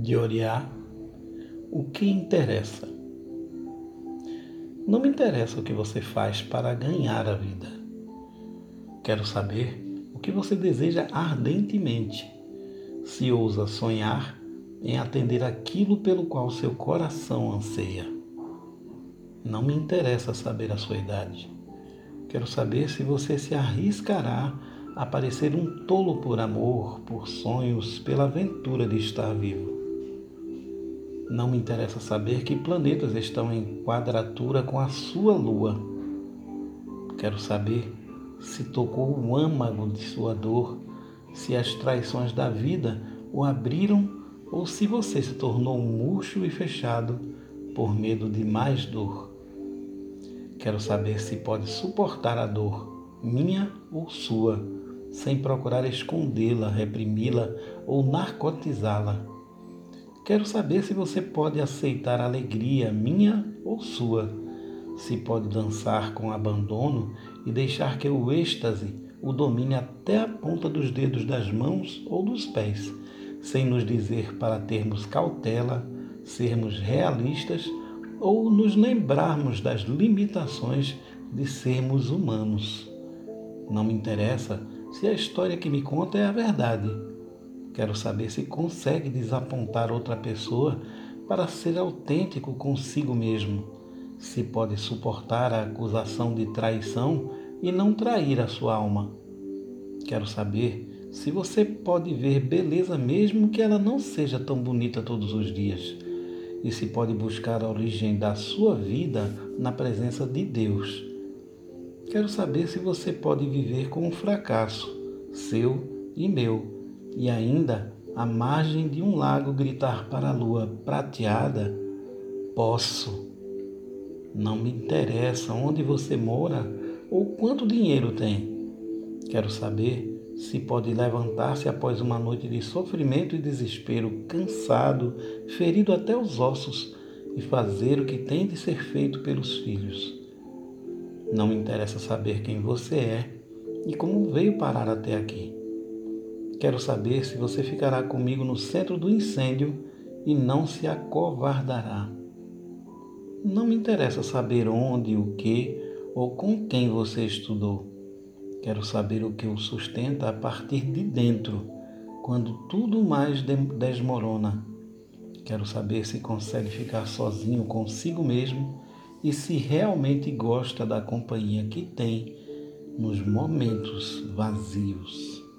de Oriá, o que interessa? Não me interessa o que você faz para ganhar a vida. Quero saber o que você deseja ardentemente, se ousa sonhar em atender aquilo pelo qual seu coração anseia. Não me interessa saber a sua idade. Quero saber se você se arriscará a parecer um tolo por amor, por sonhos, pela aventura de estar vivo. Não me interessa saber que planetas estão em quadratura com a sua lua. Quero saber se tocou o âmago de sua dor, se as traições da vida o abriram ou se você se tornou murcho e fechado por medo de mais dor. Quero saber se pode suportar a dor, minha ou sua, sem procurar escondê-la, reprimi-la ou narcotizá-la Quero saber se você pode aceitar a alegria minha ou sua, se pode dançar com abandono e deixar que o êxtase o domine até a ponta dos dedos das mãos ou dos pés, sem nos dizer para termos cautela, sermos realistas ou nos lembrarmos das limitações de sermos humanos. Não me interessa se a história que me conta é a verdade Quero saber se consegue desapontar outra pessoa para ser autêntico consigo mesmo, se pode suportar a acusação de traição e não trair a sua alma. Quero saber se você pode ver beleza mesmo que ela não seja tão bonita todos os dias, e se pode buscar a origem da sua vida na presença de Deus. Quero saber se você pode viver com um fracasso, seu e meu e ainda à margem de um lago gritar para a lua prateada: Posso. Não me interessa onde você mora ou quanto dinheiro tem. Quero saber se pode levantar-se após uma noite de sofrimento e desespero, cansado, ferido até os ossos, e fazer o que tem de ser feito pelos filhos. Não me interessa saber quem você é e como veio parar até aqui. Quero saber se você ficará comigo no centro do incêndio e não se acovardará. Não me interessa saber onde, o que ou com quem você estudou. Quero saber o que o sustenta a partir de dentro, quando tudo mais desmorona. Quero saber se consegue ficar sozinho consigo mesmo e se realmente gosta da companhia que tem nos momentos vazios.